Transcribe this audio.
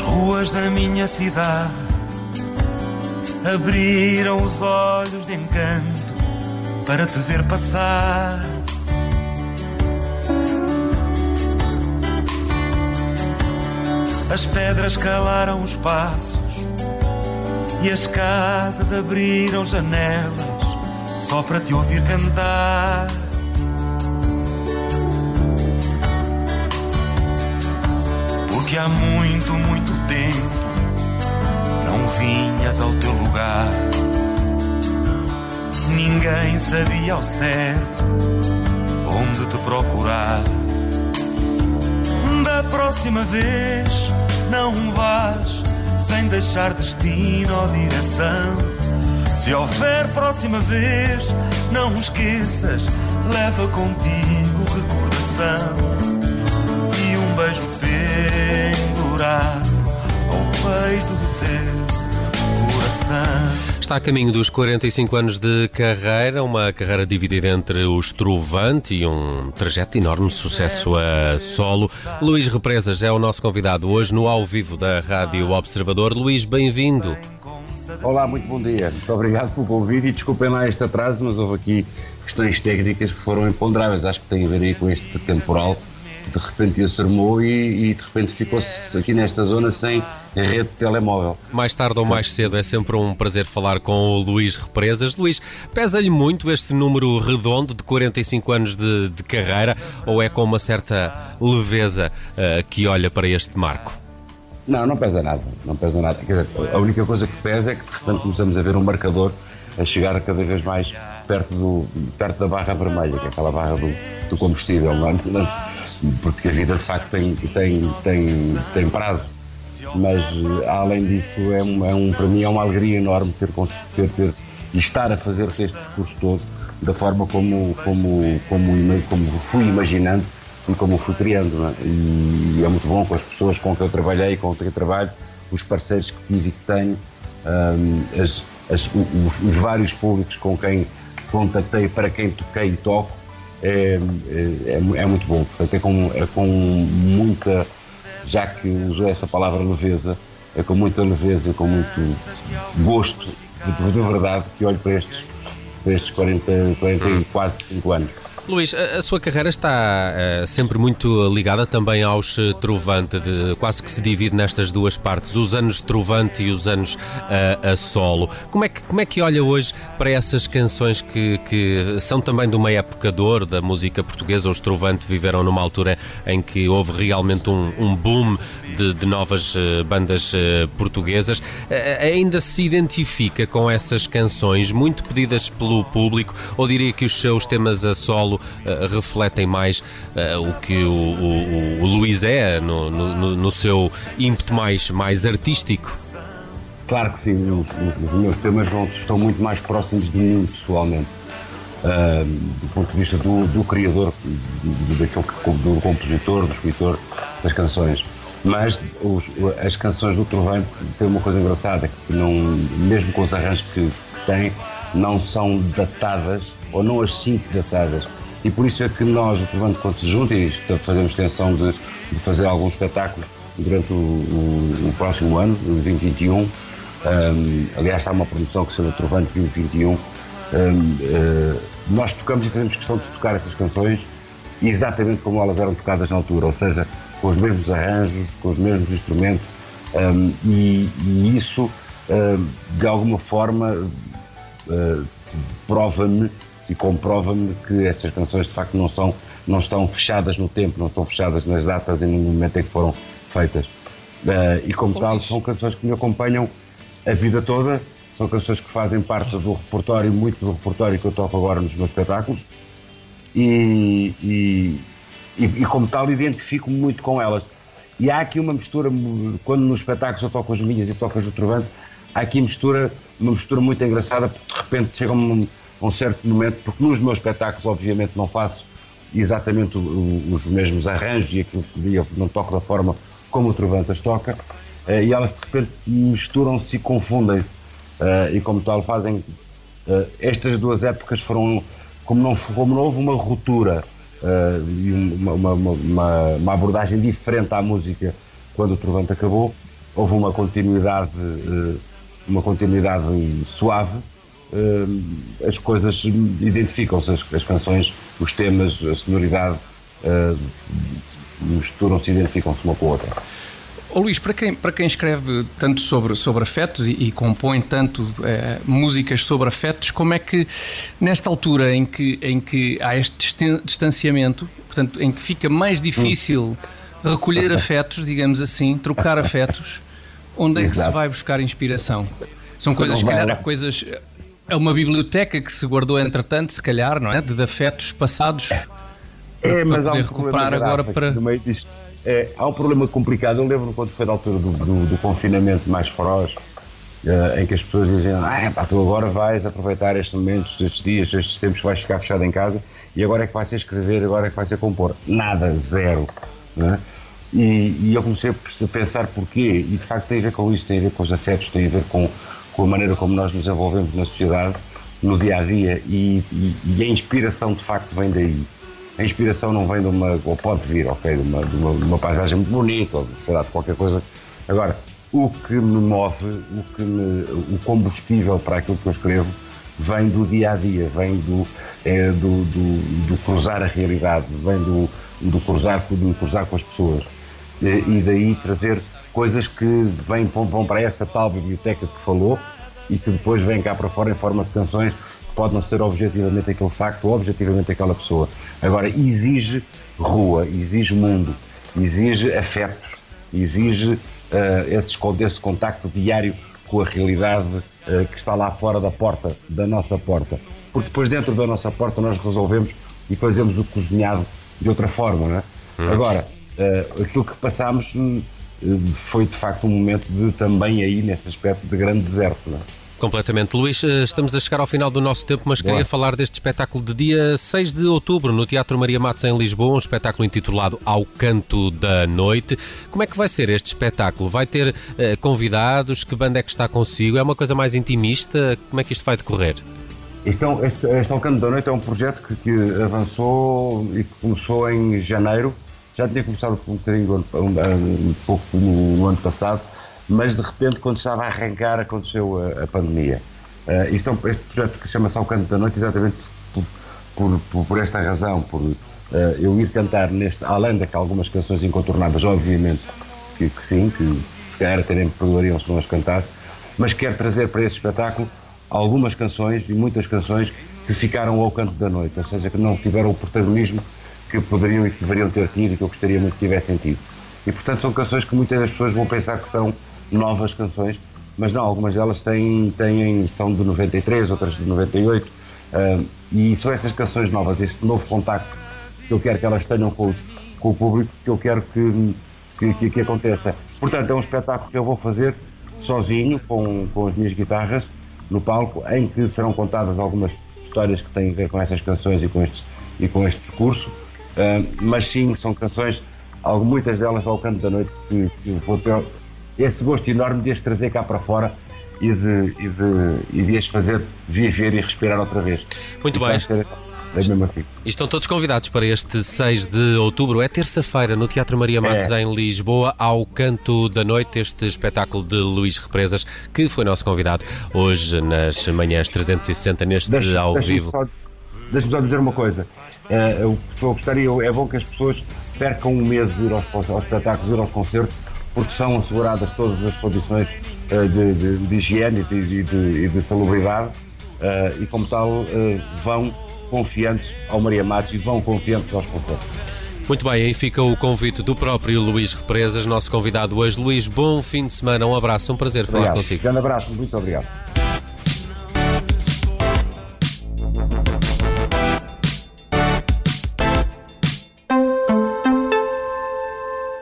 ruas da minha cidade abriram os olhos de encanto para te ver passar. As pedras calaram os passos e as casas abriram janelas só para te ouvir cantar. Porque há muito, muito tempo não vinhas ao teu lugar. Ninguém sabia ao certo onde te procurar. Da próxima vez, não vás sem deixar destino ou direção. Se houver próxima vez, não esqueças, leva contigo recordação beijo pendurado ao peito do teu coração. Está a caminho dos 45 anos de carreira, uma carreira dividida entre o Estrovante e um trajeto de enorme sucesso a solo. Luís Represas é o nosso convidado hoje no ao vivo da Rádio Observador. Luís, bem-vindo. Olá, muito bom dia. Muito obrigado pelo convite e desculpem lá este atraso, mas houve aqui questões técnicas que foram imponderáveis. Acho que tem a ver aí com este temporal de repente ia armou e, e de repente ficou-se aqui nesta zona sem rede de telemóvel. Mais tarde ou mais cedo é sempre um prazer falar com o Luís Represas. Luís, pesa-lhe muito este número redondo de 45 anos de, de carreira ou é com uma certa leveza uh, que olha para este marco? Não, não pesa nada, não pesa nada. Quer dizer, a única coisa que pesa é que repente começamos a ver um marcador a chegar cada vez mais perto, do, perto da barra vermelha, que é aquela barra do, do combustível. Não é? Porque a vida de facto tem, tem, tem, tem prazo. Mas além disso, é um, é um, para mim é uma alegria enorme ter, ter, ter e estar a fazer este percurso todo da forma como, como, como, como fui imaginando e como fui criando. É? E é muito bom com as pessoas com quem eu trabalhei, com quem trabalho, os parceiros que tive e que tenho, um, as, as, os, os vários públicos com quem contactei, para quem toquei e toco é, é, é, muito bom. Portanto, é com, é com muita, já que usou essa palavra leveza, é com muita leveza, com muito gosto de, de verdade que olho para estes, para estes 40, 40 e quase 5 anos. Luís, a, a, sua carreira está uh, sempre muito ligada também aos uh, Trovante, de, quase que se divide nestas duas partes, os anos Trovante e os anos uh, a solo. Como é, que, como é que olha hoje para essas canções que, que são também de uma época de ouro da música portuguesa? Os Trovante viveram numa altura em que houve realmente um, um boom de, de novas bandas portuguesas. ainda se identifica com essas canções muito pedidas pelo público ou diria que os seus temas a solo uh, refletem mais uh, o que o, o, o Luís é no, no, no, seu ímpeto mais, mais artístico. Claro que sim, os, os meus temas vão, estão muito mais próximos de mim pessoalmente. Uh, do ponto de vista do, do criador, do, do, compositor, do escritor das canções. Mas os, as canções do Trovante têm uma coisa engraçada, que não, mesmo com os arranjos que têm, não são datadas, ou não as sinto datadas e por isso é que nós, o Trovante, quando se junta, e fazemos intenção de, de fazer alguns espetáculos durante o, o, o próximo ano, 2021. Um, aliás, está uma produção que se chama Trovante 2021. Um, uh, nós tocamos e fazemos questão de tocar essas canções exatamente como elas eram tocadas na altura, ou seja, com os mesmos arranjos, com os mesmos instrumentos, um, e, e, isso, de alguma forma, uh, prova-me e comprova-me que essas canções de facto não são não estão fechadas no tempo, não estão fechadas nas datas e no momento em que foram feitas. Uh, e como tal, são canções que me acompanham a vida toda, são canções que fazem parte do repertório, muito do repertório que eu toco agora nos meus espetáculos, e, e, e, e como tal identifico-me muito com elas. E há aqui uma mistura, quando nos espetáculos eu toco as minhas e tocas o trovante, há aqui mistura, uma mistura muito engraçada, porque de repente chega um um certo momento, porque nos meus espetáculos, obviamente, não faço exatamente os mesmos arranjos e aquilo que eu não toco da forma como o Trovantas toca, eh, e elas de repente misturam-se e confundem-se, eh, e como tal fazem. Eh, estas duas épocas foram, como não, como não houve uma ruptura e uma, uma, uma, uma, abordagem diferente à música quando o Trovante acabou, houve uma continuidade, uma continuidade suave. As coisas identificam-se, as, as, canções, os temas, a sonoridade misturam-se, identificam-se uma com a outra. Oh, Luís, para quem, para quem escreve tanto sobre, sobre afetos e, e compõe tanto é, músicas sobre afetos, como é que nesta altura em que, em que há este distanciamento, portanto, em que fica mais difícil recolher afetos, digamos assim, trocar afetos, onde é que Exato. se vai buscar inspiração? São coisas, se calhar, coisas. É uma biblioteca que se guardou entretanto, se calhar, não é? De afetos passados. É, mas para poder recuperar agora para. No meio disto é, há um problema complicado. Eu lembro quando foi da altura do, do, do confinamento mais feroz, uh, em que as pessoas diziam: Ah, pá, tu agora vais aproveitar estes momentos, estes dias, estes tempos que vais ficar fechado em casa e agora é que vai ser escrever, agora é que vai ser compor. Nada, zero. Né? E, e eu comecei a pensar porquê, e de facto tem a ver com isso, tem a ver com os afetos, tem a ver com, com a maneira como nós nos envolvemos na sociedade, no dia a dia, e, e, e a inspiração de facto vem daí a inspiração não vem de uma, ou pode vir, ok, de uma, de uma, de uma paisagem muito bonita, ou de qualquer coisa. Agora, o que me move, o, que me, o combustível para aquilo que eu escrevo, vem do dia a dia, vem do, é, do, do, do, cruzar a realidade, vem do, do, cruzar, do cruzar com as pessoas. E daí trazer coisas que vêm, vão, para essa tal biblioteca que falou e que depois vêm cá para fora em forma de canções pode não ser objetivamente aquele facto ou objetivamente aquela pessoa. Agora, exige rua, exige mundo, exige afetos, exige uh, esse, esse contacto diário com a realidade uh, que está lá fora da porta, da nossa porta. Porque depois, dentro da nossa porta, nós resolvemos e fazemos o cozinhado de outra forma, não é? Hum. Agora, uh, aquilo que passámos foi de facto um momento de também aí, nesse aspecto, de grande deserto, é? Completamente. Luís, eh, estamos a chegar ao final do nosso tempo, mas Boa. queria falar deste espetáculo de dia 6 de outubro no Teatro Maria Matos em Lisboa, um espetáculo intitulado Ao Canto da Noite. Como é que vai ser este espetáculo? Vai ter uh, convidados? Que banda é que está consigo? É uma coisa mais intimista? Como é que isto vai decorrer? Então, este, este Ao Canto da Noite é um projeto que, que, avançou e que começou em janeiro. Já tinha começado um bocadinho um, pouco no, no ano passado mas de repente, quando estava a arrancar, aconteceu a, a pandemia. Uh, isto é um, este projeto que chama-se Ao Canto da Noite, exatamente por, por, por, por esta razão, por uh, eu ir cantar neste, além de que algumas canções incontornáveis, obviamente que, que sim, que se calhar até nem me perdoariam se não as cantasse, mas quero trazer para esse espetáculo algumas canções e muitas canções que ficaram ao canto da noite, ou seja, que não tiveram o protagonismo que poderiam e que deveriam ter tido e que eu gostaria muito que tivessem tido. E portanto são canções que muitas das pessoas vão pensar que são novas canções, mas não, algumas delas têm, têm, são de 93, outras de 98, uh, e são essas canções novas, este novo contacto que eu quero que elas tenham com, os, com o público, que eu quero que, que, que, que, aconteça. Portanto, é um espetáculo que eu vou fazer sozinho, com, com as minhas guitarras, no palco, em que serão contadas algumas histórias que têm a ver com essas canções e com este, e com este percurso, mas sim, são canções, muitas delas ao canto da noite, que, que vou ter esse gosto enorme de as trazer cá para fora e de, e de, e de as fazer viver e respirar outra vez. Muito bem. É mesmo assim. Estão todos convidados para este 6 de outubro, é terça-feira, no Teatro Maria Matos, é. em Lisboa, ao Canto da Noite, este espetáculo de Luís Represas, que foi nosso convidado hoje nas manhãs 360, neste deixa, ao deixa vivo. Deixa-me só dizer uma coisa. É, eu, eu gostaria, é bom que as pessoas percam o medo de ir aos, aos espetáculos, ir aos concertos, porque são asseguradas todas as condições uh, de, de, de, higiene e de, de, de salubridade uh, e, como tal, vão confiantes ao Maria Matos e vão confiantes aos concertos. Muito bem, aí fica o convite do próprio Luís Represas, nosso convidado hoje. Luís, bom fim de semana, um abraço, um prazer obrigado. falar consigo. Grande abraço, muito obrigado.